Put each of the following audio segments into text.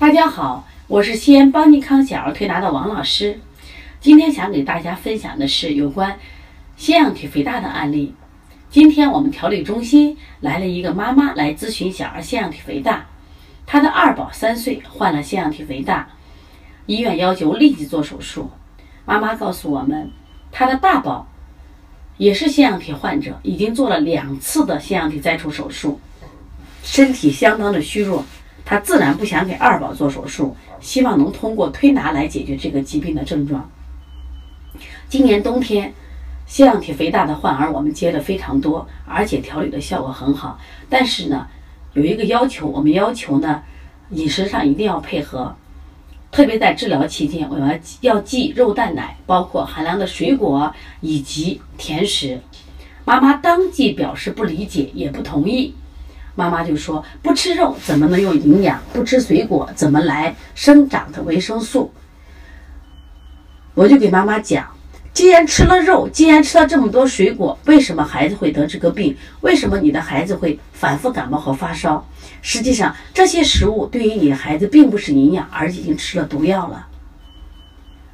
大家好，我是西安邦尼康小儿推拿的王老师。今天想给大家分享的是有关腺样体肥大的案例。今天我们调理中心来了一个妈妈来咨询小儿腺样体肥大，她的二宝三岁，患了腺样体肥大，医院要求立即做手术。妈妈告诉我们，她的大宝也是腺样体患者，已经做了两次的腺样体摘除手术，身体相当的虚弱。他自然不想给二宝做手术，希望能通过推拿来解决这个疾病的症状。今年冬天，腺样体肥大的患儿我们接的非常多，而且调理的效果很好。但是呢，有一个要求，我们要求呢，饮食上一定要配合，特别在治疗期间，我们要忌肉蛋奶，包括寒凉的水果以及甜食。妈妈当即表示不理解，也不同意。妈妈就说：“不吃肉怎么能有营养？不吃水果怎么来生长的维生素？”我就给妈妈讲：“既然吃了肉，既然吃了这么多水果，为什么孩子会得这个病？为什么你的孩子会反复感冒和发烧？实际上，这些食物对于你的孩子并不是营养，而已经吃了毒药了。”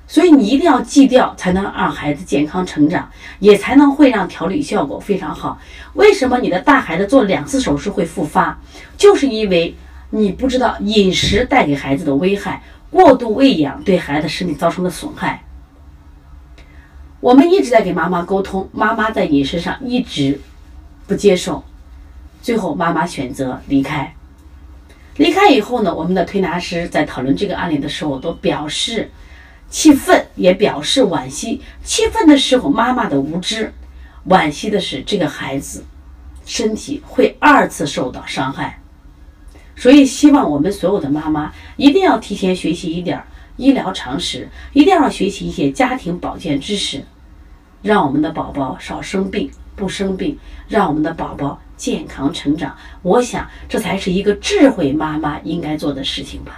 所以你一定要忌掉，才能让孩子健康成长，也才能会让调理效果非常好。为什么你的大孩子做两次手术会复发？就是因为你不知道饮食带给孩子的危害，过度喂养对孩子身体造成的损害。我们一直在给妈妈沟通，妈妈在饮食上一直不接受，最后妈妈选择离开。离开以后呢，我们的推拿师在讨论这个案例的时候都表示。气愤，也表示惋惜。气愤的时候，妈妈的无知；惋惜的是这个孩子身体会二次受到伤害。所以，希望我们所有的妈妈一定要提前学习一点医疗常识，一定要学习一些家庭保健知识，让我们的宝宝少生病、不生病，让我们的宝宝健康成长。我想，这才是一个智慧妈妈应该做的事情吧。